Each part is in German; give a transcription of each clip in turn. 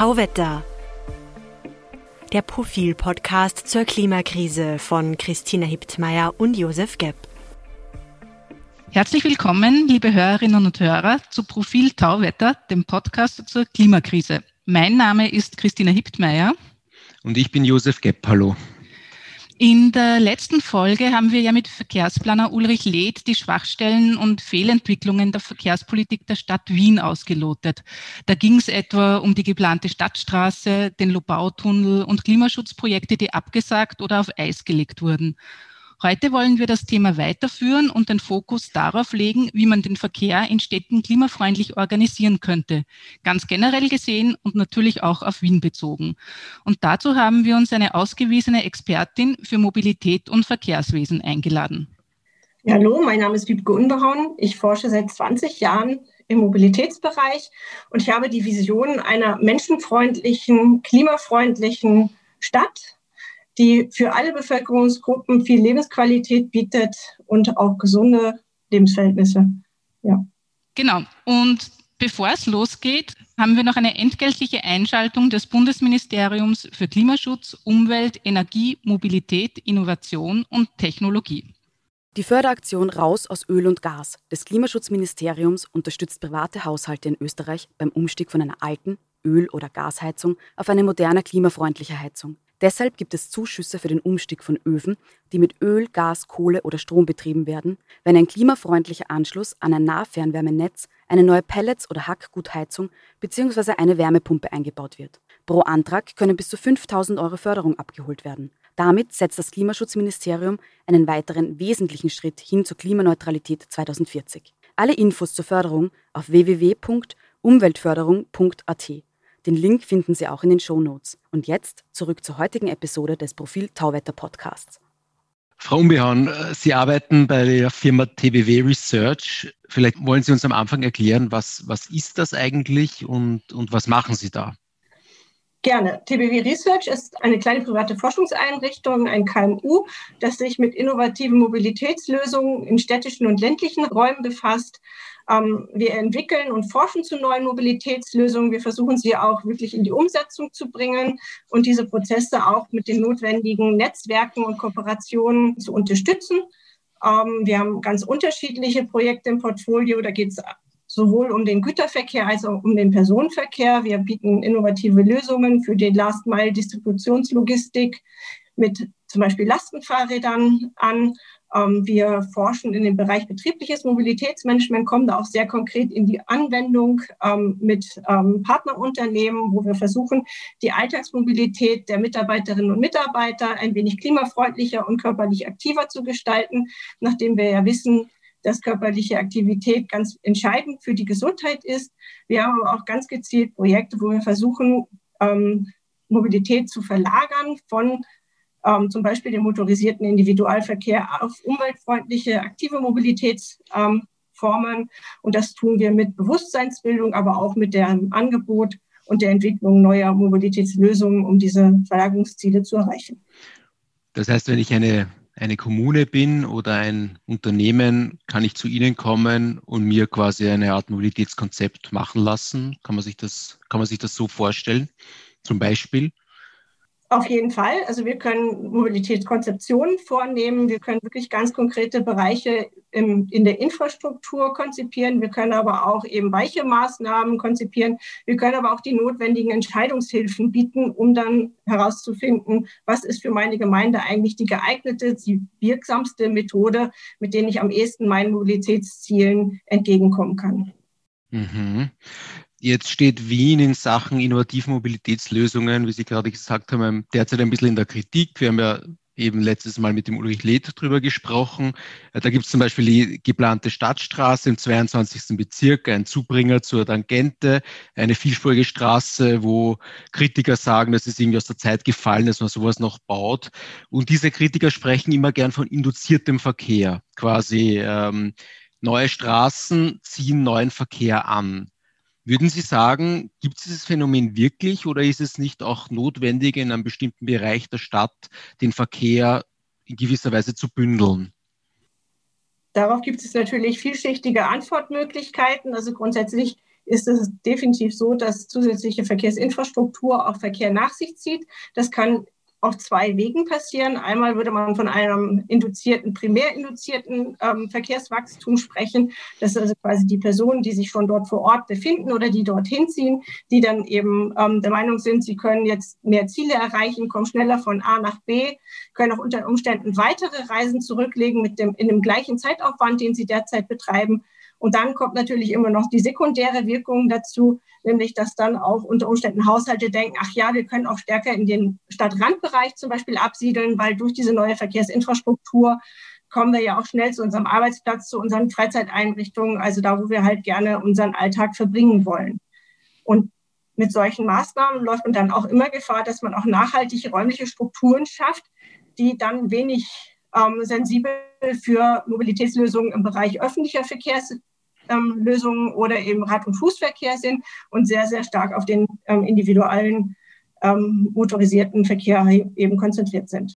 Tauwetter. Der Profil-Podcast zur Klimakrise von Christina Hiptmeier und Josef Gepp. Herzlich willkommen, liebe Hörerinnen und Hörer, zu Profil Tauwetter, dem Podcast zur Klimakrise. Mein Name ist Christina Hiptmeier. Und ich bin Josef Gepp. Hallo. In der letzten Folge haben wir ja mit Verkehrsplaner Ulrich Leth die Schwachstellen und Fehlentwicklungen der Verkehrspolitik der Stadt Wien ausgelotet. Da ging es etwa um die geplante Stadtstraße, den Lobautunnel und Klimaschutzprojekte, die abgesagt oder auf Eis gelegt wurden. Heute wollen wir das Thema weiterführen und den Fokus darauf legen, wie man den Verkehr in Städten klimafreundlich organisieren könnte. Ganz generell gesehen und natürlich auch auf Wien bezogen. Und dazu haben wir uns eine ausgewiesene Expertin für Mobilität und Verkehrswesen eingeladen. Hallo, mein Name ist Wiebke Unbehauen. Ich forsche seit 20 Jahren im Mobilitätsbereich und ich habe die Vision einer menschenfreundlichen, klimafreundlichen Stadt die für alle Bevölkerungsgruppen viel Lebensqualität bietet und auch gesunde Lebensverhältnisse. Ja. Genau. Und bevor es losgeht, haben wir noch eine entgeltliche Einschaltung des Bundesministeriums für Klimaschutz, Umwelt, Energie, Mobilität, Innovation und Technologie. Die Förderaktion Raus aus Öl und Gas des Klimaschutzministeriums unterstützt private Haushalte in Österreich beim Umstieg von einer alten Öl- oder Gasheizung auf eine moderne klimafreundliche Heizung. Deshalb gibt es Zuschüsse für den Umstieg von Öfen, die mit Öl, Gas, Kohle oder Strom betrieben werden, wenn ein klimafreundlicher Anschluss an ein Nahfernwärmenetz, eine neue Pellets- oder Hackgutheizung bzw. eine Wärmepumpe eingebaut wird. Pro Antrag können bis zu 5000 Euro Förderung abgeholt werden. Damit setzt das Klimaschutzministerium einen weiteren wesentlichen Schritt hin zur Klimaneutralität 2040. Alle Infos zur Förderung auf www.umweltförderung.at. Den Link finden Sie auch in den Show Notes. Und jetzt zurück zur heutigen Episode des Profil Tauwetter Podcasts. Frau Unbehauen, äh, Sie arbeiten bei der Firma TBW Research. Vielleicht wollen Sie uns am Anfang erklären, was, was ist das eigentlich und, und was machen Sie da? Gerne. TBW Research ist eine kleine private Forschungseinrichtung, ein KMU, das sich mit innovativen Mobilitätslösungen in städtischen und ländlichen Räumen befasst. Ähm, wir entwickeln und forschen zu neuen Mobilitätslösungen. Wir versuchen sie auch wirklich in die Umsetzung zu bringen und diese Prozesse auch mit den notwendigen Netzwerken und Kooperationen zu unterstützen. Ähm, wir haben ganz unterschiedliche Projekte im Portfolio. Da geht es sowohl um den Güterverkehr als auch um den Personenverkehr. Wir bieten innovative Lösungen für die Last-Mile-Distributionslogistik mit zum Beispiel Lastenfahrrädern an wir forschen in dem Bereich betriebliches Mobilitätsmanagement, kommen da auch sehr konkret in die Anwendung ähm, mit ähm, Partnerunternehmen, wo wir versuchen, die Alltagsmobilität der Mitarbeiterinnen und Mitarbeiter ein wenig klimafreundlicher und körperlich aktiver zu gestalten, nachdem wir ja wissen, dass körperliche Aktivität ganz entscheidend für die Gesundheit ist. Wir haben aber auch ganz gezielt Projekte, wo wir versuchen, Mobilität zu verlagern von ähm, zum Beispiel den motorisierten Individualverkehr auf umweltfreundliche, aktive Mobilitätsformen. Ähm, und das tun wir mit Bewusstseinsbildung, aber auch mit dem Angebot und der Entwicklung neuer Mobilitätslösungen, um diese Verlagerungsziele zu erreichen. Das heißt, wenn ich eine, eine Kommune bin oder ein Unternehmen, kann ich zu Ihnen kommen und mir quasi eine Art Mobilitätskonzept machen lassen. Kann man sich das, kann man sich das so vorstellen? Zum Beispiel? Auf jeden Fall. Also wir können Mobilitätskonzeptionen vornehmen. Wir können wirklich ganz konkrete Bereiche im, in der Infrastruktur konzipieren. Wir können aber auch eben weiche Maßnahmen konzipieren. Wir können aber auch die notwendigen Entscheidungshilfen bieten, um dann herauszufinden, was ist für meine Gemeinde eigentlich die geeignete, die wirksamste Methode, mit denen ich am ehesten meinen Mobilitätszielen entgegenkommen kann. Mhm. Jetzt steht Wien in Sachen innovativen Mobilitätslösungen, wie Sie gerade gesagt haben, derzeit ein bisschen in der Kritik. Wir haben ja eben letztes Mal mit dem Ulrich Leth drüber gesprochen. Da gibt es zum Beispiel die geplante Stadtstraße im 22. Bezirk, ein Zubringer zur Tangente, eine vielspurige Straße, wo Kritiker sagen, dass es irgendwie aus der Zeit gefallen ist, dass man sowas noch baut. Und diese Kritiker sprechen immer gern von induziertem Verkehr. Quasi ähm, neue Straßen ziehen neuen Verkehr an. Würden Sie sagen, gibt es dieses Phänomen wirklich oder ist es nicht auch notwendig, in einem bestimmten Bereich der Stadt den Verkehr in gewisser Weise zu bündeln? Darauf gibt es natürlich vielschichtige Antwortmöglichkeiten. Also grundsätzlich ist es definitiv so, dass zusätzliche Verkehrsinfrastruktur auch Verkehr nach sich zieht. Das kann auf zwei Wegen passieren. Einmal würde man von einem induzierten, primär induzierten ähm, Verkehrswachstum sprechen. Das ist also quasi die Personen, die sich schon dort vor Ort befinden oder die dorthin ziehen, die dann eben ähm, der Meinung sind, sie können jetzt mehr Ziele erreichen, kommen schneller von A nach B, können auch unter Umständen weitere Reisen zurücklegen mit dem, in dem gleichen Zeitaufwand, den sie derzeit betreiben. Und dann kommt natürlich immer noch die sekundäre Wirkung dazu, nämlich dass dann auch unter Umständen Haushalte denken, ach ja, wir können auch stärker in den Stadtrandbereich zum Beispiel absiedeln, weil durch diese neue Verkehrsinfrastruktur kommen wir ja auch schnell zu unserem Arbeitsplatz, zu unseren Freizeiteinrichtungen, also da, wo wir halt gerne unseren Alltag verbringen wollen. Und mit solchen Maßnahmen läuft man dann auch immer Gefahr, dass man auch nachhaltige räumliche Strukturen schafft, die dann wenig ähm, sensibel für Mobilitätslösungen im Bereich öffentlicher Verkehrs Lösungen oder eben Rad- und Fußverkehr sind und sehr, sehr stark auf den ähm, individuellen ähm, motorisierten Verkehr eben konzentriert sind.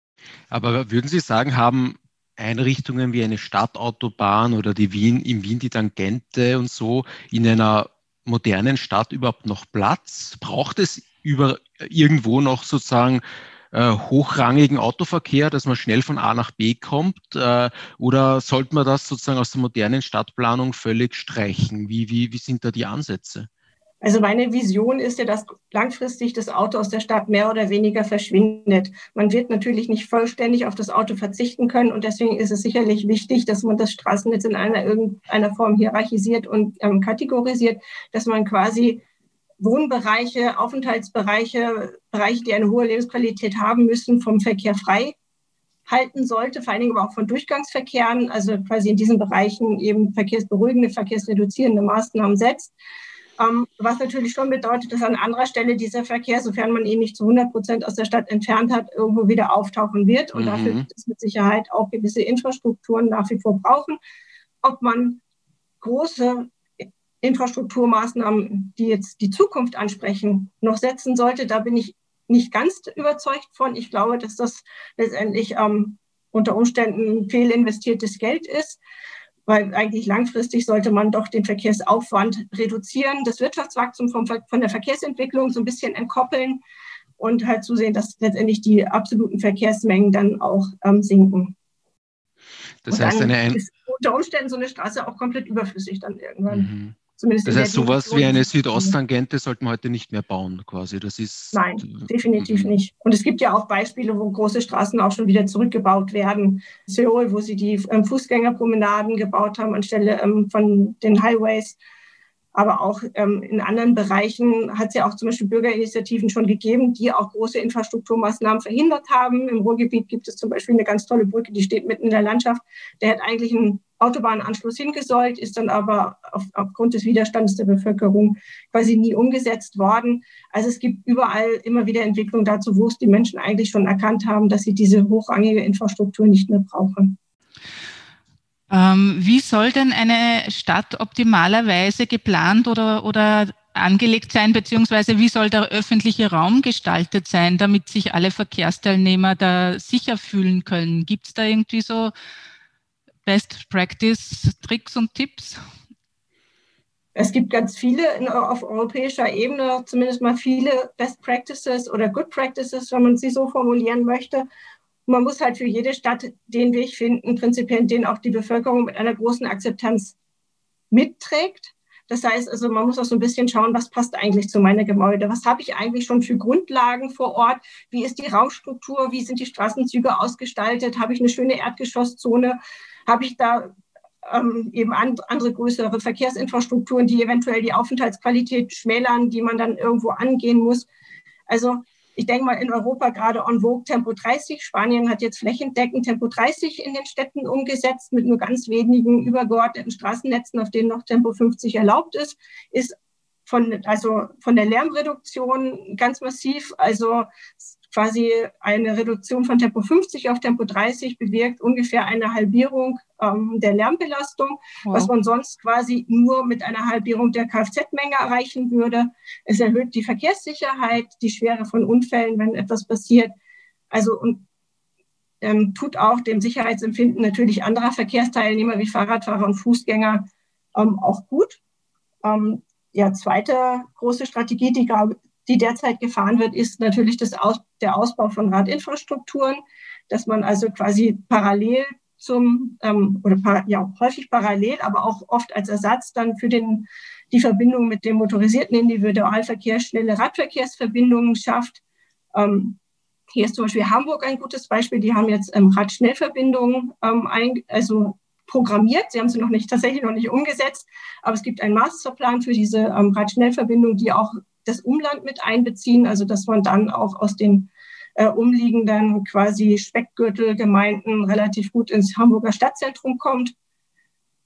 Aber würden Sie sagen, haben Einrichtungen wie eine Stadtautobahn oder die Wien, in Wien die Tangente und so in einer modernen Stadt überhaupt noch Platz? Braucht es über, irgendwo noch sozusagen äh, hochrangigen Autoverkehr, dass man schnell von A nach B kommt? Äh, oder sollte man das sozusagen aus der modernen Stadtplanung völlig streichen? Wie, wie, wie sind da die Ansätze? Also meine Vision ist ja, dass langfristig das Auto aus der Stadt mehr oder weniger verschwindet. Man wird natürlich nicht vollständig auf das Auto verzichten können und deswegen ist es sicherlich wichtig, dass man das Straßennetz in einer irgendeiner Form hierarchisiert und ähm, kategorisiert, dass man quasi Wohnbereiche, Aufenthaltsbereiche, Bereiche, die eine hohe Lebensqualität haben müssen, vom Verkehr frei halten sollte, vor allen Dingen aber auch von Durchgangsverkehren, also quasi in diesen Bereichen eben verkehrsberuhigende, verkehrsreduzierende Maßnahmen setzt. Ähm, was natürlich schon bedeutet, dass an anderer Stelle dieser Verkehr, sofern man ihn nicht zu 100 Prozent aus der Stadt entfernt hat, irgendwo wieder auftauchen wird. Und mhm. dafür wird es mit Sicherheit auch gewisse Infrastrukturen nach wie vor brauchen. Ob man große Infrastrukturmaßnahmen, die jetzt die Zukunft ansprechen, noch setzen sollte. Da bin ich nicht ganz überzeugt von. Ich glaube, dass das letztendlich ähm, unter Umständen fehlinvestiertes Geld ist, weil eigentlich langfristig sollte man doch den Verkehrsaufwand reduzieren, das Wirtschaftswachstum vom, von der Verkehrsentwicklung so ein bisschen entkoppeln und halt zusehen, dass letztendlich die absoluten Verkehrsmengen dann auch ähm, sinken. Das heißt, eine ein ist unter Umständen so eine Straße auch komplett überflüssig dann irgendwann. Mhm. Zumindest das heißt, sowas wie eine Südosttangente sollte man heute nicht mehr bauen, quasi. Das ist. Nein, definitiv mhm. nicht. Und es gibt ja auch Beispiele, wo große Straßen auch schon wieder zurückgebaut werden. Seoul, wo sie die ähm, Fußgängerpromenaden gebaut haben anstelle ähm, von den Highways. Aber auch ähm, in anderen Bereichen hat es ja auch zum Beispiel Bürgerinitiativen schon gegeben, die auch große Infrastrukturmaßnahmen verhindert haben. Im Ruhrgebiet gibt es zum Beispiel eine ganz tolle Brücke, die steht mitten in der Landschaft. Der hat eigentlich einen Autobahnanschluss hingesollt, ist dann aber auf, aufgrund des Widerstands der Bevölkerung quasi nie umgesetzt worden. Also es gibt überall immer wieder Entwicklungen dazu, wo es die Menschen eigentlich schon erkannt haben, dass sie diese hochrangige Infrastruktur nicht mehr brauchen. Ähm, wie soll denn eine Stadt optimalerweise geplant oder, oder angelegt sein, beziehungsweise wie soll der öffentliche Raum gestaltet sein, damit sich alle Verkehrsteilnehmer da sicher fühlen können? Gibt es da irgendwie so Best Practice Tricks und Tipps? Es gibt ganz viele auf europäischer Ebene, zumindest mal viele Best Practices oder Good Practices, wenn man sie so formulieren möchte. Man muss halt für jede Stadt den Weg finden, prinzipiell den auch die Bevölkerung mit einer großen Akzeptanz mitträgt. Das heißt also, man muss auch so ein bisschen schauen, was passt eigentlich zu meiner Gebäude? Was habe ich eigentlich schon für Grundlagen vor Ort? Wie ist die Raumstruktur? Wie sind die Straßenzüge ausgestaltet? Habe ich eine schöne Erdgeschosszone? habe ich da ähm, eben and, andere größere Verkehrsinfrastrukturen, die eventuell die Aufenthaltsqualität schmälern, die man dann irgendwo angehen muss. Also ich denke mal in Europa gerade en vogue Tempo 30. Spanien hat jetzt flächendeckend Tempo 30 in den Städten umgesetzt mit nur ganz wenigen übergeordneten Straßennetzen, auf denen noch Tempo 50 erlaubt ist, ist von, also von der Lärmreduktion ganz massiv. Also quasi eine Reduktion von Tempo 50 auf Tempo 30 bewirkt ungefähr eine Halbierung ähm, der Lärmbelastung, wow. was man sonst quasi nur mit einer Halbierung der Kfz-Menge erreichen würde. Es erhöht die Verkehrssicherheit, die Schwere von Unfällen, wenn etwas passiert. Also und ähm, tut auch dem Sicherheitsempfinden natürlich anderer Verkehrsteilnehmer wie Fahrradfahrer und Fußgänger ähm, auch gut. Ähm, ja, zweite große Strategie, die, die derzeit gefahren wird, ist natürlich das Aus, der Ausbau von Radinfrastrukturen, dass man also quasi parallel zum, ähm, oder par, ja, häufig parallel, aber auch oft als Ersatz dann für den, die Verbindung mit dem motorisierten Individualverkehr schnelle Radverkehrsverbindungen schafft. Ähm, hier ist zum Beispiel Hamburg ein gutes Beispiel. Die haben jetzt ähm, Radschnellverbindungen ähm, ein, also programmiert. Sie haben sie noch nicht tatsächlich noch nicht umgesetzt, aber es gibt einen Masterplan für diese ähm, Radschnellverbindung, die auch das Umland mit einbeziehen, also dass man dann auch aus den äh, umliegenden quasi Speckgürtelgemeinden relativ gut ins Hamburger Stadtzentrum kommt.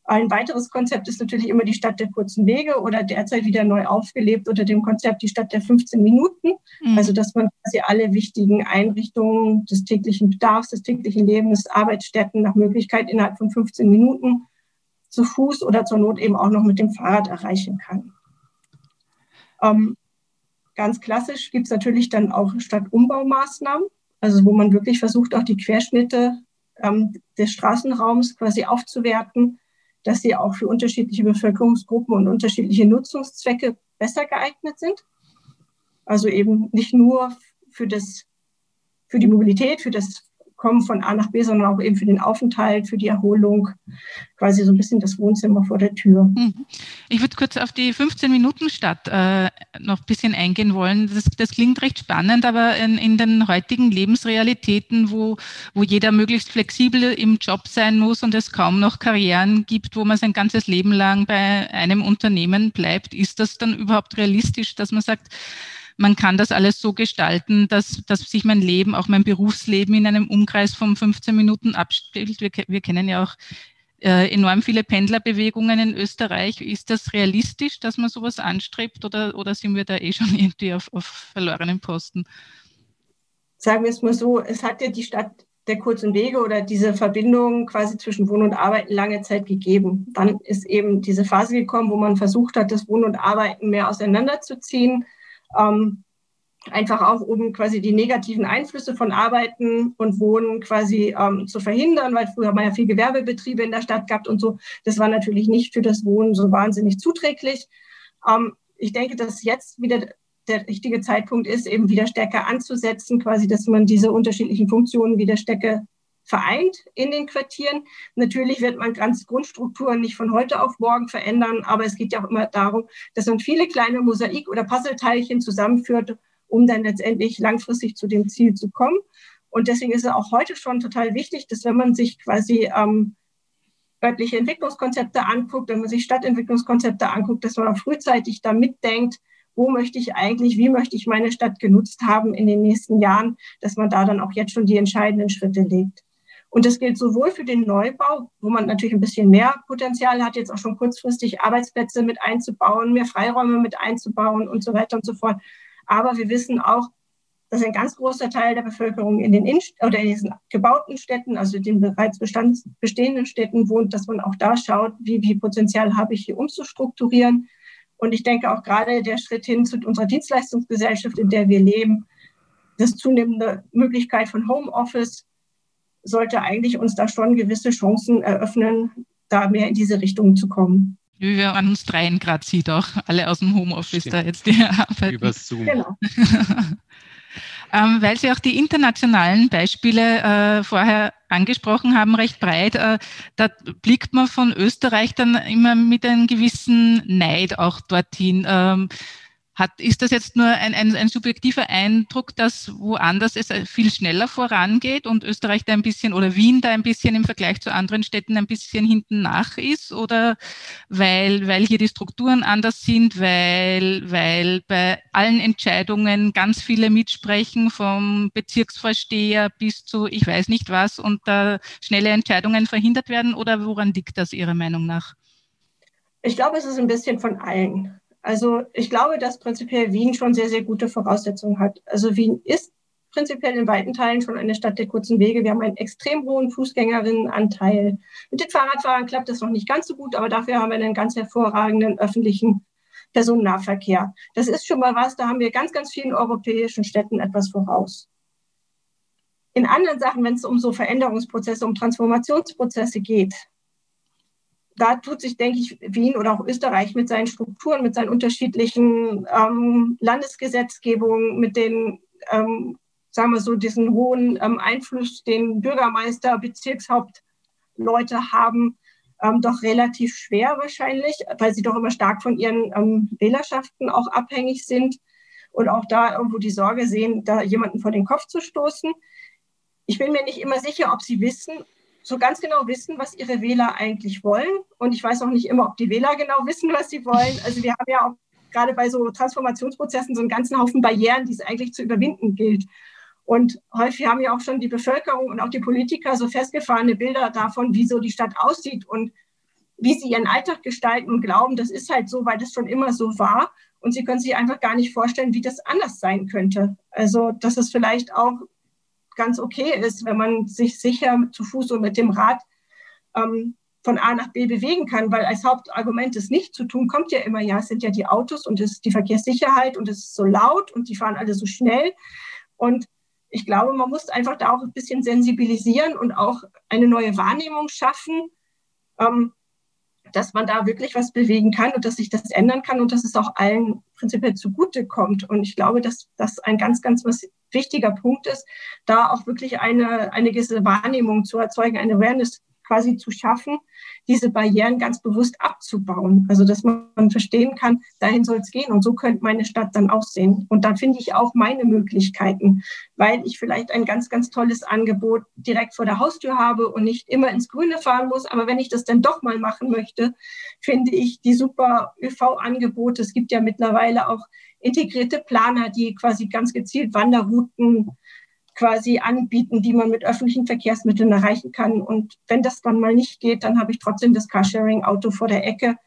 Ein weiteres Konzept ist natürlich immer die Stadt der kurzen Wege oder derzeit wieder neu aufgelebt unter dem Konzept die Stadt der 15 Minuten. Mhm. Also, dass man quasi alle wichtigen Einrichtungen des täglichen Bedarfs, des täglichen Lebens, Arbeitsstätten nach Möglichkeit innerhalb von 15 Minuten zu Fuß oder zur Not eben auch noch mit dem Fahrrad erreichen kann. Ähm, ganz klassisch gibt es natürlich dann auch Stadtumbaumaßnahmen, also wo man wirklich versucht, auch die Querschnitte ähm, des Straßenraums quasi aufzuwerten dass sie auch für unterschiedliche Bevölkerungsgruppen und unterschiedliche Nutzungszwecke besser geeignet sind. Also eben nicht nur für das, für die Mobilität, für das Kommen von A nach B, sondern auch eben für den Aufenthalt, für die Erholung, quasi so ein bisschen das Wohnzimmer vor der Tür. Mhm. Ich würde kurz auf die 15-Minuten-Stadt äh, noch ein bisschen eingehen wollen. Das, das klingt recht spannend, aber in, in, den heutigen Lebensrealitäten, wo, wo jeder möglichst flexibel im Job sein muss und es kaum noch Karrieren gibt, wo man sein ganzes Leben lang bei einem Unternehmen bleibt, ist das dann überhaupt realistisch, dass man sagt, man kann das alles so gestalten, dass, dass sich mein Leben, auch mein Berufsleben in einem Umkreis von 15 Minuten abspielt. Wir, wir kennen ja auch äh, enorm viele Pendlerbewegungen in Österreich. Ist das realistisch, dass man sowas anstrebt oder, oder sind wir da eh schon irgendwie auf, auf verlorenen Posten? Sagen wir es mal so, es hat ja die Stadt der kurzen Wege oder diese Verbindung quasi zwischen Wohnen und Arbeiten lange Zeit gegeben. Dann ist eben diese Phase gekommen, wo man versucht hat, das Wohnen und Arbeiten mehr auseinanderzuziehen ähm, einfach auch um quasi die negativen Einflüsse von Arbeiten und Wohnen quasi ähm, zu verhindern, weil früher haben wir ja viel Gewerbebetriebe in der Stadt gehabt und so. Das war natürlich nicht für das Wohnen so wahnsinnig zuträglich. Ähm, ich denke, dass jetzt wieder der richtige Zeitpunkt ist, eben wieder stärker anzusetzen, quasi, dass man diese unterschiedlichen Funktionen wieder stärker vereint in den Quartieren. Natürlich wird man ganz Grundstrukturen nicht von heute auf morgen verändern, aber es geht ja auch immer darum, dass man viele kleine Mosaik- oder Puzzleteilchen zusammenführt, um dann letztendlich langfristig zu dem Ziel zu kommen. Und deswegen ist es auch heute schon total wichtig, dass wenn man sich quasi ähm, örtliche Entwicklungskonzepte anguckt, wenn man sich Stadtentwicklungskonzepte anguckt, dass man auch frühzeitig da mitdenkt, wo möchte ich eigentlich, wie möchte ich meine Stadt genutzt haben in den nächsten Jahren, dass man da dann auch jetzt schon die entscheidenden Schritte legt. Und das gilt sowohl für den Neubau, wo man natürlich ein bisschen mehr Potenzial hat, jetzt auch schon kurzfristig Arbeitsplätze mit einzubauen, mehr Freiräume mit einzubauen und so weiter und so fort. Aber wir wissen auch, dass ein ganz großer Teil der Bevölkerung in den Inst oder in diesen gebauten Städten, also den bereits bestehenden Städten wohnt, dass man auch da schaut, wie viel Potenzial habe ich hier umzustrukturieren. Und ich denke auch gerade der Schritt hin zu unserer Dienstleistungsgesellschaft, in der wir leben, das zunehmende Möglichkeit von Homeoffice, sollte eigentlich uns da schon gewisse Chancen eröffnen, da mehr in diese Richtung zu kommen. Wie wir an uns dreien gerade sieht, auch alle aus dem Homeoffice Stimmt. da jetzt die arbeiten. Über Zoom. Genau. ähm, weil Sie auch die internationalen Beispiele äh, vorher angesprochen haben, recht breit, äh, da blickt man von Österreich dann immer mit einem gewissen Neid auch dorthin. Ähm, hat, ist das jetzt nur ein, ein, ein subjektiver Eindruck, dass woanders es viel schneller vorangeht und Österreich da ein bisschen oder Wien da ein bisschen im Vergleich zu anderen Städten ein bisschen hinten nach ist? Oder weil, weil hier die Strukturen anders sind, weil, weil bei allen Entscheidungen ganz viele mitsprechen, vom Bezirksvorsteher bis zu ich weiß nicht was und da schnelle Entscheidungen verhindert werden? Oder woran liegt das Ihrer Meinung nach? Ich glaube, es ist ein bisschen von allen. Also ich glaube, dass prinzipiell Wien schon sehr, sehr gute Voraussetzungen hat. Also Wien ist prinzipiell in weiten Teilen schon eine Stadt der kurzen Wege. Wir haben einen extrem hohen Fußgängerinnenanteil. Mit den Fahrradfahrern klappt das noch nicht ganz so gut, aber dafür haben wir einen ganz hervorragenden öffentlichen Personennahverkehr. Das ist schon mal was, da haben wir ganz, ganz vielen europäischen Städten etwas voraus. In anderen Sachen, wenn es um so Veränderungsprozesse, um Transformationsprozesse geht, da tut sich, denke ich, Wien oder auch Österreich mit seinen Strukturen, mit seinen unterschiedlichen ähm, Landesgesetzgebungen, mit den, ähm, sagen wir so, diesen hohen ähm, Einfluss, den Bürgermeister, Bezirkshauptleute haben, ähm, doch relativ schwer wahrscheinlich, weil sie doch immer stark von ihren ähm, Wählerschaften auch abhängig sind und auch da irgendwo die Sorge sehen, da jemanden vor den Kopf zu stoßen. Ich bin mir nicht immer sicher, ob sie wissen, so ganz genau wissen, was ihre Wähler eigentlich wollen. Und ich weiß auch nicht immer, ob die Wähler genau wissen, was sie wollen. Also wir haben ja auch gerade bei so Transformationsprozessen so einen ganzen Haufen Barrieren, die es eigentlich zu überwinden gilt. Und häufig haben ja auch schon die Bevölkerung und auch die Politiker so festgefahrene Bilder davon, wie so die Stadt aussieht und wie sie ihren Alltag gestalten und glauben, das ist halt so, weil das schon immer so war. Und sie können sich einfach gar nicht vorstellen, wie das anders sein könnte. Also, dass es vielleicht auch ganz okay ist, wenn man sich sicher zu Fuß und mit dem Rad ähm, von A nach B bewegen kann, weil als Hauptargument, es nicht zu tun, kommt ja immer, ja, es sind ja die Autos und es ist die Verkehrssicherheit und es ist so laut und die fahren alle so schnell. Und ich glaube, man muss einfach da auch ein bisschen sensibilisieren und auch eine neue Wahrnehmung schaffen, ähm, dass man da wirklich was bewegen kann und dass sich das ändern kann und dass es auch allen prinzipiell zugute kommt. Und ich glaube, dass das ein ganz, ganz wichtiger Punkt ist, da auch wirklich eine, eine gewisse Wahrnehmung zu erzeugen, eine Awareness quasi zu schaffen, diese Barrieren ganz bewusst abzubauen. Also dass man verstehen kann, dahin soll es gehen und so könnte meine Stadt dann aussehen. Und da finde ich auch meine Möglichkeiten, weil ich vielleicht ein ganz, ganz tolles Angebot direkt vor der Haustür habe und nicht immer ins Grüne fahren muss. Aber wenn ich das dann doch mal machen möchte, finde ich die super ÖV-Angebote. Es gibt ja mittlerweile auch integrierte Planer, die quasi ganz gezielt Wanderrouten quasi anbieten, die man mit öffentlichen Verkehrsmitteln erreichen kann. Und wenn das dann mal nicht geht, dann habe ich trotzdem das Carsharing-Auto vor der Ecke.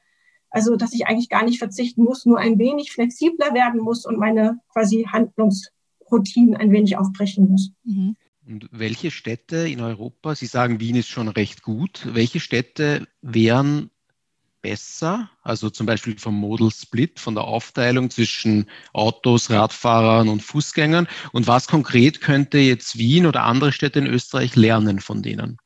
Also, dass ich eigentlich gar nicht verzichten muss, nur ein wenig flexibler werden muss und meine quasi Handlungsroutinen ein wenig aufbrechen muss. Mhm. Und welche Städte in Europa, Sie sagen, Wien ist schon recht gut, welche Städte wären besser, also zum Beispiel vom Model Split, von der Aufteilung zwischen Autos, Radfahrern und Fußgängern. Und was konkret könnte jetzt Wien oder andere Städte in Österreich lernen von denen?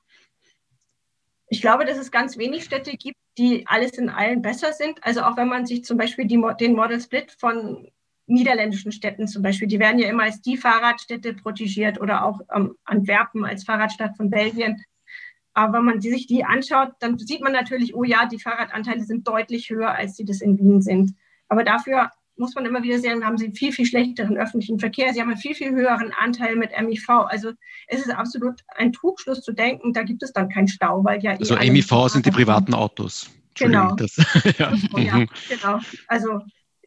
Ich glaube, dass es ganz wenig Städte gibt, die alles in allen besser sind. Also auch wenn man sich zum Beispiel die, den Model Split von niederländischen Städten zum Beispiel, die werden ja immer als die Fahrradstädte protegiert oder auch ähm, Antwerpen als Fahrradstadt von Belgien. Aber wenn man sich die anschaut, dann sieht man natürlich, oh ja, die Fahrradanteile sind deutlich höher, als sie das in Wien sind. Aber dafür muss man immer wieder sehen, haben sie viel, viel schlechteren öffentlichen Verkehr. Sie haben einen viel, viel höheren Anteil mit MIV. Also es ist absolut ein Trugschluss zu denken, da gibt es dann keinen Stau, weil ja eh Also MIV sind die privaten Autos. Genau. Das, ja. ja. Mhm. genau. Also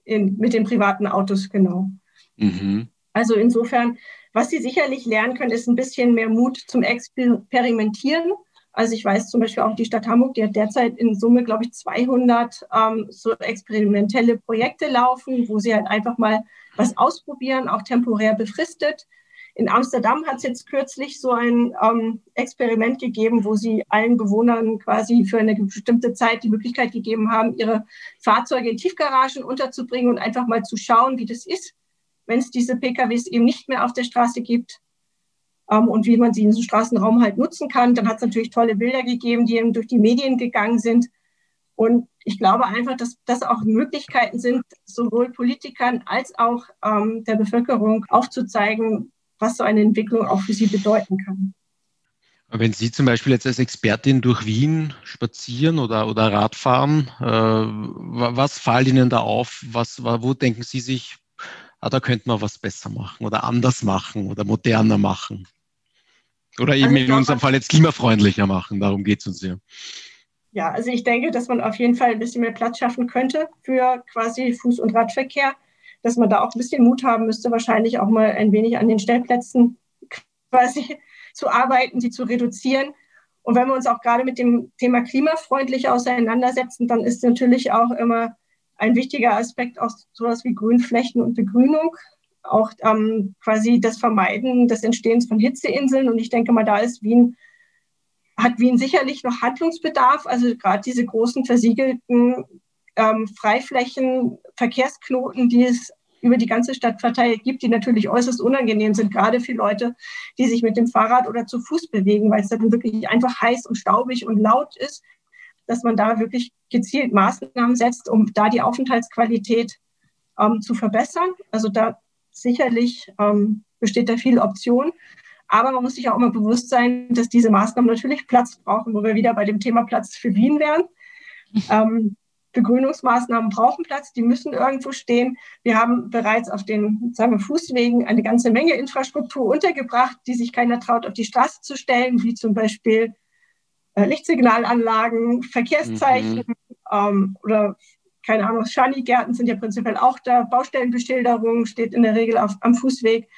in, mit den privaten Autos, genau. Mhm. Also insofern, was Sie sicherlich lernen können, ist ein bisschen mehr Mut zum Experimentieren. Also ich weiß zum Beispiel auch die Stadt Hamburg, die hat derzeit in Summe, glaube ich, 200 ähm, so experimentelle Projekte laufen, wo sie halt einfach mal was ausprobieren, auch temporär befristet. In Amsterdam hat es jetzt kürzlich so ein ähm, Experiment gegeben, wo sie allen Bewohnern quasi für eine bestimmte Zeit die Möglichkeit gegeben haben, ihre Fahrzeuge in Tiefgaragen unterzubringen und einfach mal zu schauen, wie das ist, wenn es diese PKWs eben nicht mehr auf der Straße gibt und wie man sie in diesem Straßenraum halt nutzen kann. Dann hat es natürlich tolle Bilder gegeben, die eben durch die Medien gegangen sind. Und ich glaube einfach, dass das auch Möglichkeiten sind, sowohl Politikern als auch ähm, der Bevölkerung aufzuzeigen, was so eine Entwicklung auch für sie bedeuten kann. Wenn Sie zum Beispiel jetzt als Expertin durch Wien spazieren oder, oder Radfahren, äh, was fällt Ihnen da auf? Was, wo denken Sie sich, ah, da könnte man was besser machen oder anders machen oder moderner machen? Oder eben also in unserem Fall jetzt klimafreundlicher machen, darum geht es uns ja. Ja, also ich denke, dass man auf jeden Fall ein bisschen mehr Platz schaffen könnte für quasi Fuß- und Radverkehr, dass man da auch ein bisschen Mut haben müsste, wahrscheinlich auch mal ein wenig an den Stellplätzen quasi zu arbeiten, sie zu reduzieren. Und wenn wir uns auch gerade mit dem Thema klimafreundlich auseinandersetzen, dann ist natürlich auch immer ein wichtiger Aspekt auch sowas wie Grünflächen und Begrünung auch ähm, quasi das Vermeiden des Entstehens von Hitzeinseln. Und ich denke mal, da ist Wien, hat Wien sicherlich noch Handlungsbedarf. Also gerade diese großen versiegelten ähm, Freiflächen, Verkehrsknoten, die es über die ganze Stadt verteilt gibt, die natürlich äußerst unangenehm sind, gerade für Leute, die sich mit dem Fahrrad oder zu Fuß bewegen, weil es dann wirklich einfach heiß und staubig und laut ist. Dass man da wirklich gezielt Maßnahmen setzt, um da die Aufenthaltsqualität ähm, zu verbessern. Also da sicherlich ähm, besteht da viel Option. Aber man muss sich auch immer bewusst sein, dass diese Maßnahmen natürlich Platz brauchen, wo wir wieder bei dem Thema Platz für Wien wären. Ähm, Begrünungsmaßnahmen brauchen Platz, die müssen irgendwo stehen. Wir haben bereits auf den sagen wir, Fußwegen eine ganze Menge Infrastruktur untergebracht, die sich keiner traut, auf die Straße zu stellen, wie zum Beispiel Lichtsignalanlagen, Verkehrszeichen mhm. ähm, oder keine Ahnung, Schanigärten sind ja prinzipiell auch da. Baustellenbeschilderung steht in der Regel auf, am Fußweg.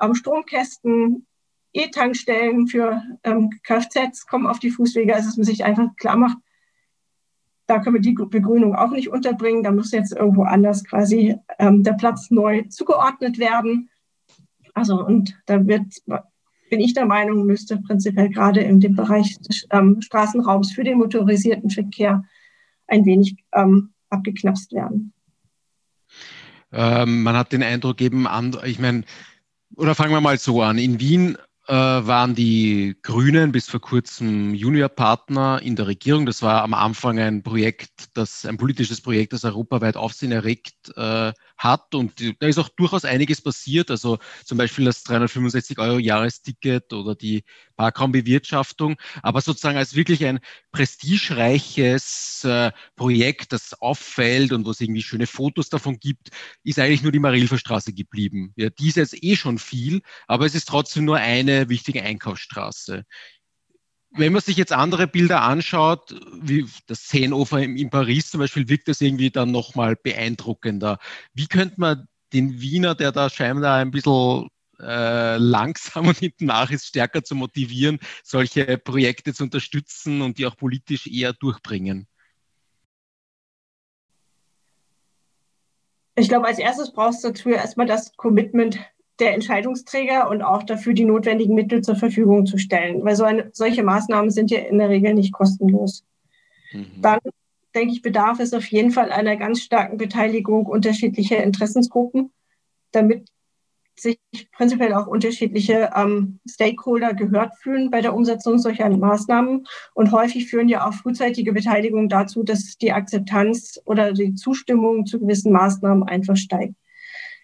Ähm, Stromkästen, E-Tankstellen für ähm, Kfz kommen auf die Fußwege, also dass man sich einfach klar macht, da können wir die Begrünung auch nicht unterbringen. Da muss jetzt irgendwo anders quasi ähm, der Platz neu zugeordnet werden. Also und da wird, bin ich der Meinung, müsste prinzipiell gerade in dem Bereich des ähm, Straßenraums für den motorisierten Verkehr ein wenig ähm, abgeknapst werden. Ähm, man hat den Eindruck eben, ich meine, oder fangen wir mal so an. In Wien äh, waren die Grünen bis vor kurzem Juniorpartner in der Regierung. Das war am Anfang ein Projekt, das ein politisches Projekt, das europaweit Aufsehen erregt äh, hat. Und da ist auch durchaus einiges passiert. Also zum Beispiel das 365 Euro Jahresticket oder die Parkraumbewirtschaftung. Aber sozusagen als wirklich ein prestigereiches äh, Projekt, das auffällt und wo es irgendwie schöne Fotos davon gibt, ist eigentlich nur die Marilfer Straße geblieben. Ja, die ist jetzt eh schon viel, aber es ist trotzdem nur eine wichtige Einkaufsstraße wenn man sich jetzt andere Bilder anschaut, wie das Seenufer in, Paris zum Beispiel, wirkt das irgendwie dann nochmal beeindruckender. Wie könnte man den Wiener, der da scheinbar ein bisschen äh, langsam und hinten nach ist, stärker zu motivieren, solche Projekte zu unterstützen und die auch politisch eher durchbringen? Ich glaube, als erstes brauchst du dazu erstmal das Commitment der Entscheidungsträger und auch dafür die notwendigen Mittel zur Verfügung zu stellen. Weil so eine, solche Maßnahmen sind ja in der Regel nicht kostenlos. Mhm. Dann denke ich, bedarf es auf jeden Fall einer ganz starken Beteiligung unterschiedlicher Interessensgruppen, damit sich prinzipiell auch unterschiedliche ähm, Stakeholder gehört fühlen bei der Umsetzung solcher Maßnahmen. Und häufig führen ja auch frühzeitige Beteiligung dazu, dass die Akzeptanz oder die Zustimmung zu gewissen Maßnahmen einfach steigt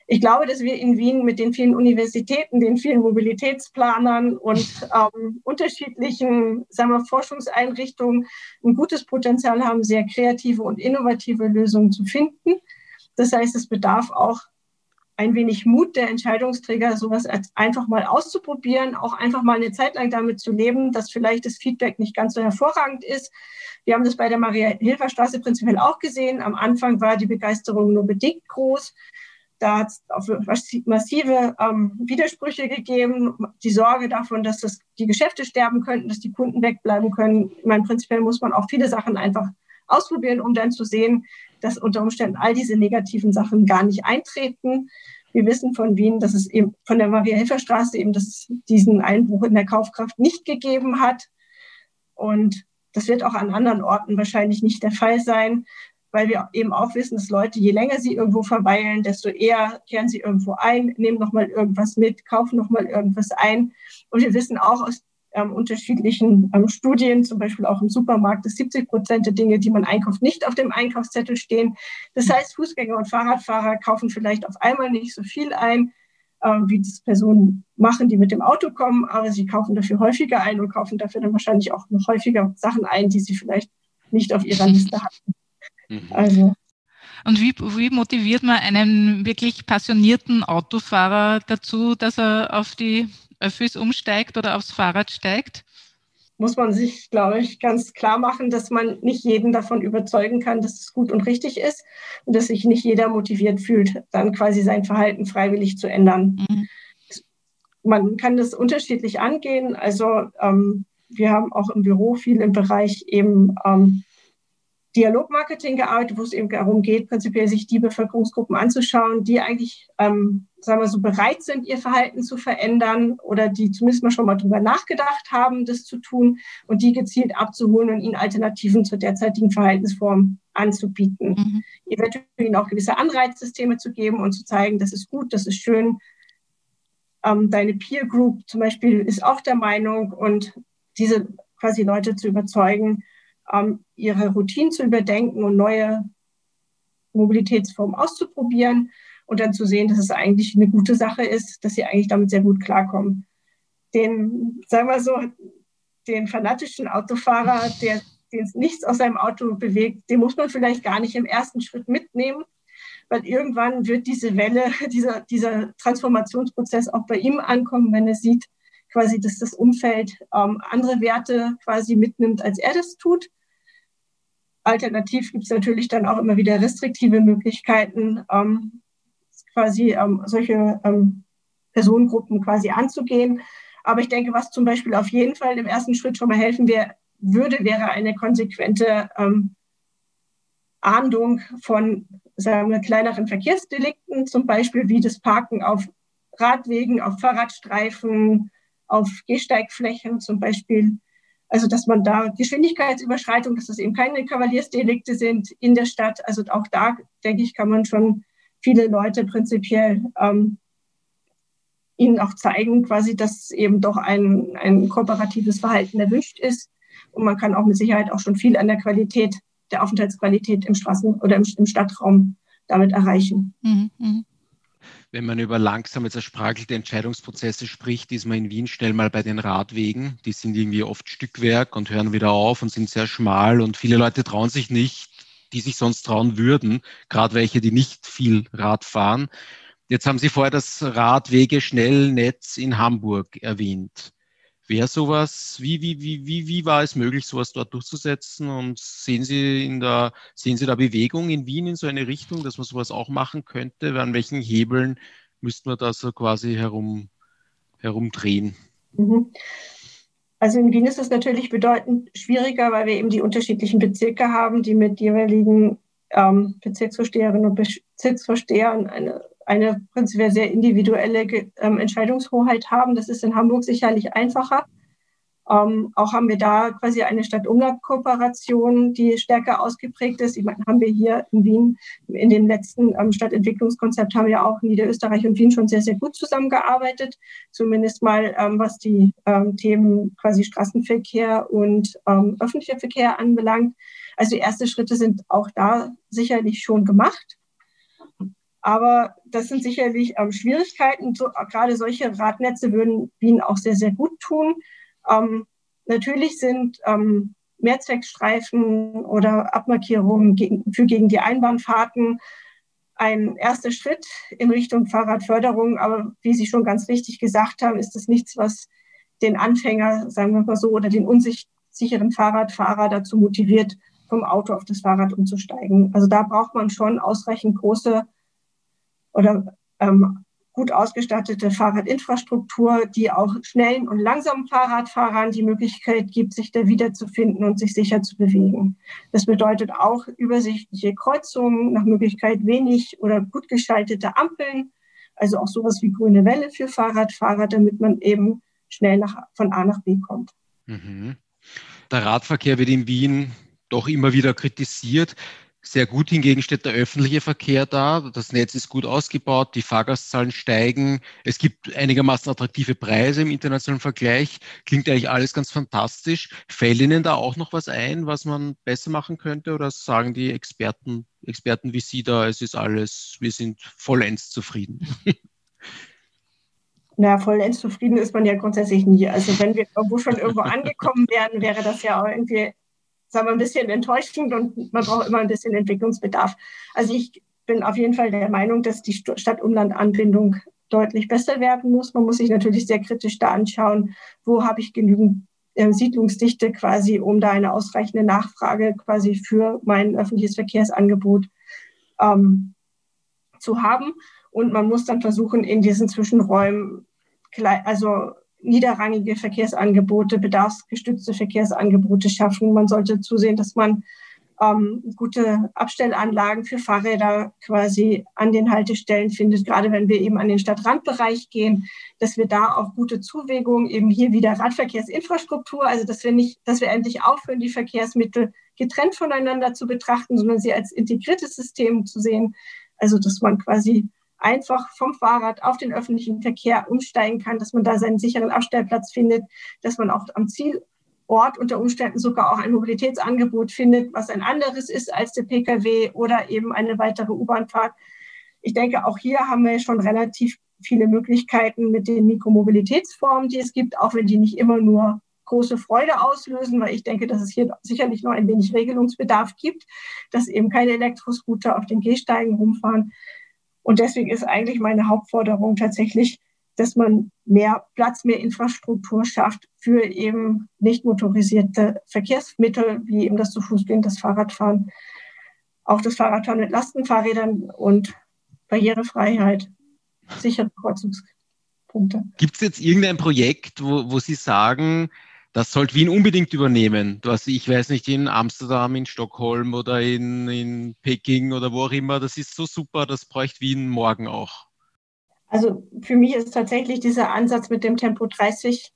ich glaube, dass wir in Wien mit den vielen Universitäten, den vielen Mobilitätsplanern und ähm, unterschiedlichen sagen wir, Forschungseinrichtungen ein gutes Potenzial haben, sehr kreative und innovative Lösungen zu finden. Das heißt, es bedarf auch ein wenig Mut der Entscheidungsträger, sowas einfach mal auszuprobieren, auch einfach mal eine Zeit lang damit zu leben, dass vielleicht das Feedback nicht ganz so hervorragend ist. Wir haben das bei der Maria-Hilfer-Straße prinzipiell auch gesehen. Am Anfang war die Begeisterung nur bedingt groß. Da hat es massive ähm, Widersprüche gegeben. Die Sorge davon, dass das, die Geschäfte sterben könnten, dass die Kunden wegbleiben können. Ich meine, prinzipiell muss man auch viele Sachen einfach ausprobieren, um dann zu sehen, dass unter Umständen all diese negativen Sachen gar nicht eintreten. Wir wissen von Wien, dass es eben von der Maria-Hilfer-Straße eben dass diesen Einbruch in der Kaufkraft nicht gegeben hat. Und das wird auch an anderen Orten wahrscheinlich nicht der Fall sein weil wir eben auch wissen, dass Leute, je länger sie irgendwo verweilen, desto eher kehren sie irgendwo ein, nehmen nochmal irgendwas mit, kaufen nochmal irgendwas ein. Und wir wissen auch aus ähm, unterschiedlichen ähm, Studien, zum Beispiel auch im Supermarkt, dass 70 Prozent der Dinge, die man einkauft, nicht auf dem Einkaufszettel stehen. Das heißt, Fußgänger und Fahrradfahrer kaufen vielleicht auf einmal nicht so viel ein, ähm, wie das Personen machen, die mit dem Auto kommen, aber sie kaufen dafür häufiger ein und kaufen dafür dann wahrscheinlich auch noch häufiger Sachen ein, die sie vielleicht nicht auf ihrer Liste hatten. Mhm. Also. Und wie, wie motiviert man einen wirklich passionierten Autofahrer dazu, dass er auf die Öffis umsteigt oder aufs Fahrrad steigt? Muss man sich, glaube ich, ganz klar machen, dass man nicht jeden davon überzeugen kann, dass es gut und richtig ist und dass sich nicht jeder motiviert fühlt, dann quasi sein Verhalten freiwillig zu ändern. Mhm. Man kann das unterschiedlich angehen. Also ähm, wir haben auch im Büro viel im Bereich eben ähm, Dialogmarketing gearbeitet, wo es eben darum geht, prinzipiell sich die Bevölkerungsgruppen anzuschauen, die eigentlich, ähm, sagen wir so, bereit sind, ihr Verhalten zu verändern oder die zumindest mal schon mal drüber nachgedacht haben, das zu tun und die gezielt abzuholen und ihnen Alternativen zur derzeitigen Verhaltensform anzubieten. Mhm. Eventuell ihnen auch gewisse Anreizsysteme zu geben und zu zeigen, das ist gut, das ist schön. Ähm, deine Peer Group zum Beispiel ist auch der Meinung und diese quasi Leute zu überzeugen, ähm, ihre Routinen zu überdenken und neue Mobilitätsformen auszuprobieren und dann zu sehen, dass es eigentlich eine gute Sache ist, dass sie eigentlich damit sehr gut klarkommen. Den, sagen wir so, den fanatischen Autofahrer, der den nichts aus seinem Auto bewegt, den muss man vielleicht gar nicht im ersten Schritt mitnehmen, weil irgendwann wird diese Welle, dieser, dieser Transformationsprozess auch bei ihm ankommen, wenn er sieht, quasi, dass das Umfeld ähm, andere Werte quasi mitnimmt, als er das tut. Alternativ gibt es natürlich dann auch immer wieder restriktive Möglichkeiten, ähm, quasi ähm, solche ähm, Personengruppen quasi anzugehen. Aber ich denke, was zum Beispiel auf jeden Fall im ersten Schritt schon mal helfen wär, würde, wäre eine konsequente ähm, Ahndung von sagen wir, kleineren Verkehrsdelikten, zum Beispiel wie das Parken auf Radwegen, auf Fahrradstreifen, auf Gehsteigflächen zum Beispiel also, dass man da Geschwindigkeitsüberschreitung, dass das eben keine Kavaliersdelikte sind in der Stadt. Also auch da, denke ich, kann man schon viele Leute prinzipiell ähm, ihnen auch zeigen, quasi, dass eben doch ein, ein kooperatives Verhalten erwünscht ist. Und man kann auch mit Sicherheit auch schon viel an der Qualität, der Aufenthaltsqualität im Straßen- oder im, im Stadtraum damit erreichen. Mhm, mh wenn man über langsame, zerspragelte Entscheidungsprozesse spricht, ist man in Wien schnell mal bei den Radwegen. Die sind irgendwie oft Stückwerk und hören wieder auf und sind sehr schmal und viele Leute trauen sich nicht, die sich sonst trauen würden, gerade welche, die nicht viel Rad fahren. Jetzt haben Sie vorher das Radwege-Schnellnetz in Hamburg erwähnt. Wäre sowas, wie, wie, wie, wie, wie war es möglich, sowas dort durchzusetzen? Und sehen Sie in der, sehen Sie da Bewegung in Wien in so eine Richtung, dass man sowas auch machen könnte? An welchen Hebeln müssten wir da so quasi herum, herumdrehen? Mhm. Also in Wien ist es natürlich bedeutend schwieriger, weil wir eben die unterschiedlichen Bezirke haben, die mit jeweiligen ähm, Bezirksvorsteherinnen und Bezirksvorstehern eine eine prinzipiell sehr individuelle ähm, Entscheidungshoheit haben. Das ist in Hamburg sicherlich einfacher. Ähm, auch haben wir da quasi eine Stadt-Umland-Kooperation, die stärker ausgeprägt ist. Ich meine, haben wir hier in Wien in dem letzten ähm, Stadtentwicklungskonzept haben wir auch Niederösterreich und Wien schon sehr, sehr gut zusammengearbeitet. Zumindest mal, ähm, was die ähm, Themen quasi Straßenverkehr und ähm, öffentlicher Verkehr anbelangt. Also erste Schritte sind auch da sicherlich schon gemacht. Aber das sind sicherlich ähm, Schwierigkeiten. So, gerade solche Radnetze würden Wien auch sehr, sehr gut tun. Ähm, natürlich sind ähm, Mehrzweckstreifen oder Abmarkierungen gegen, für gegen die Einbahnfahrten ein erster Schritt in Richtung Fahrradförderung. Aber wie Sie schon ganz richtig gesagt haben, ist das nichts, was den Anfänger, sagen wir mal so, oder den unsicheren Fahrradfahrer dazu motiviert, vom Auto auf das Fahrrad umzusteigen. Also da braucht man schon ausreichend große oder ähm, gut ausgestattete Fahrradinfrastruktur, die auch schnellen und langsamen Fahrradfahrern die Möglichkeit gibt, sich da wiederzufinden und sich sicher zu bewegen. Das bedeutet auch übersichtliche Kreuzungen, nach Möglichkeit wenig oder gut geschaltete Ampeln, also auch sowas wie grüne Welle für Fahrradfahrer, damit man eben schnell nach, von A nach B kommt. Mhm. Der Radverkehr wird in Wien doch immer wieder kritisiert. Sehr gut hingegen steht der öffentliche Verkehr da. Das Netz ist gut ausgebaut, die Fahrgastzahlen steigen. Es gibt einigermaßen attraktive Preise im internationalen Vergleich. Klingt eigentlich alles ganz fantastisch. Fällt Ihnen da auch noch was ein, was man besser machen könnte? Oder sagen die Experten, Experten wie Sie da, es ist alles, wir sind vollends zufrieden? Na, vollends zufrieden ist man ja grundsätzlich nie. Also wenn wir irgendwo schon irgendwo angekommen wären, wäre das ja auch irgendwie sagen wir, ein bisschen enttäuschend und man braucht immer ein bisschen Entwicklungsbedarf. Also ich bin auf jeden Fall der Meinung, dass die Stadt-Umland-Anbindung deutlich besser werden muss. Man muss sich natürlich sehr kritisch da anschauen, wo habe ich genügend äh, Siedlungsdichte quasi, um da eine ausreichende Nachfrage quasi für mein öffentliches Verkehrsangebot ähm, zu haben. Und man muss dann versuchen, in diesen Zwischenräumen, also niederrangige Verkehrsangebote, bedarfsgestützte Verkehrsangebote schaffen. Man sollte zusehen, dass man ähm, gute Abstellanlagen für Fahrräder quasi an den Haltestellen findet, gerade wenn wir eben an den Stadtrandbereich gehen, dass wir da auch gute Zuwägungen, eben hier wieder Radverkehrsinfrastruktur, also dass wir nicht, dass wir endlich aufhören, die Verkehrsmittel getrennt voneinander zu betrachten, sondern sie als integriertes System zu sehen. Also dass man quasi einfach vom Fahrrad auf den öffentlichen Verkehr umsteigen kann, dass man da seinen sicheren Abstellplatz findet, dass man auch am Ziel Ort unter Umständen sogar auch ein Mobilitätsangebot findet, was ein anderes ist als der Pkw oder eben eine weitere U-Bahnfahrt. Ich denke, auch hier haben wir schon relativ viele Möglichkeiten mit den Mikromobilitätsformen, die es gibt, auch wenn die nicht immer nur große Freude auslösen, weil ich denke, dass es hier sicherlich noch ein wenig Regelungsbedarf gibt, dass eben keine Elektroscooter auf den Gehsteigen rumfahren. Und deswegen ist eigentlich meine Hauptforderung tatsächlich, dass man mehr Platz, mehr Infrastruktur schafft für eben nicht motorisierte Verkehrsmittel, wie eben das zu Fuß gehen, das Fahrradfahren, auch das Fahrradfahren mit Lastenfahrrädern und Barrierefreiheit, sichere Kreuzungspunkte. Gibt es jetzt irgendein Projekt, wo, wo Sie sagen, das sollte Wien unbedingt übernehmen. Du hast, ich weiß nicht, in Amsterdam, in Stockholm oder in, in Peking oder wo auch immer. Das ist so super, das bräuchte Wien morgen auch. Also für mich ist tatsächlich dieser Ansatz mit dem Tempo 30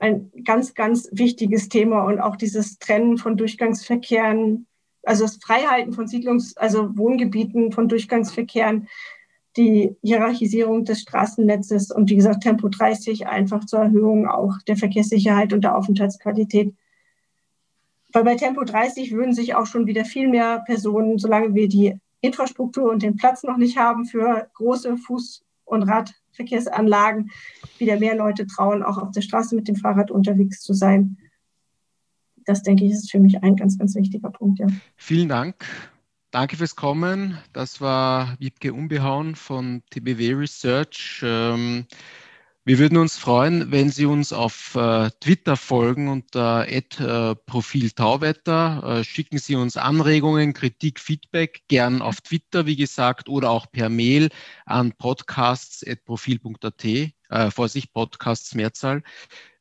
ein ganz, ganz wichtiges Thema und auch dieses Trennen von Durchgangsverkehren, also das Freihalten von Siedlungs-, also Wohngebieten von Durchgangsverkehren die Hierarchisierung des Straßennetzes und wie gesagt Tempo 30 einfach zur Erhöhung auch der Verkehrssicherheit und der Aufenthaltsqualität. Weil bei Tempo 30 würden sich auch schon wieder viel mehr Personen, solange wir die Infrastruktur und den Platz noch nicht haben für große Fuß- und Radverkehrsanlagen, wieder mehr Leute trauen, auch auf der Straße mit dem Fahrrad unterwegs zu sein. Das denke ich ist für mich ein ganz, ganz wichtiger Punkt. Ja. Vielen Dank. Danke fürs Kommen. Das war Wiebke Unbehauen von TBW Research. Ähm, wir würden uns freuen, wenn Sie uns auf äh, Twitter folgen unter äh, Profil Tauwetter. Äh, schicken Sie uns Anregungen, Kritik, Feedback gern auf Twitter, wie gesagt, oder auch per Mail an podcasts.profil.at. Äh, Vorsicht, Podcasts Mehrzahl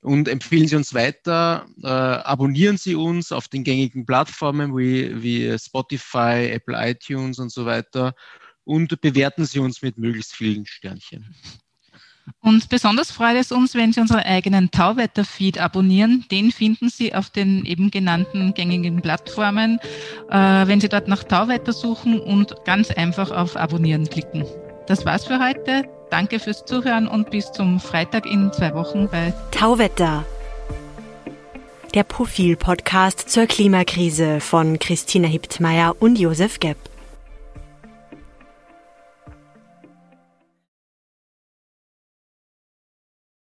und empfehlen Sie uns weiter. Äh, abonnieren Sie uns auf den gängigen Plattformen wie, wie Spotify, Apple iTunes und so weiter und bewerten Sie uns mit möglichst vielen Sternchen. Und besonders freut es uns, wenn Sie unseren eigenen Tauwetter-Feed abonnieren. Den finden Sie auf den eben genannten gängigen Plattformen, äh, wenn Sie dort nach Tauwetter suchen und ganz einfach auf Abonnieren klicken. Das war's für heute. Danke fürs Zuhören und bis zum Freitag in zwei Wochen bei Tauwetter. Der Profil-Podcast zur Klimakrise von Christina Hiptmeier und Josef Gepp.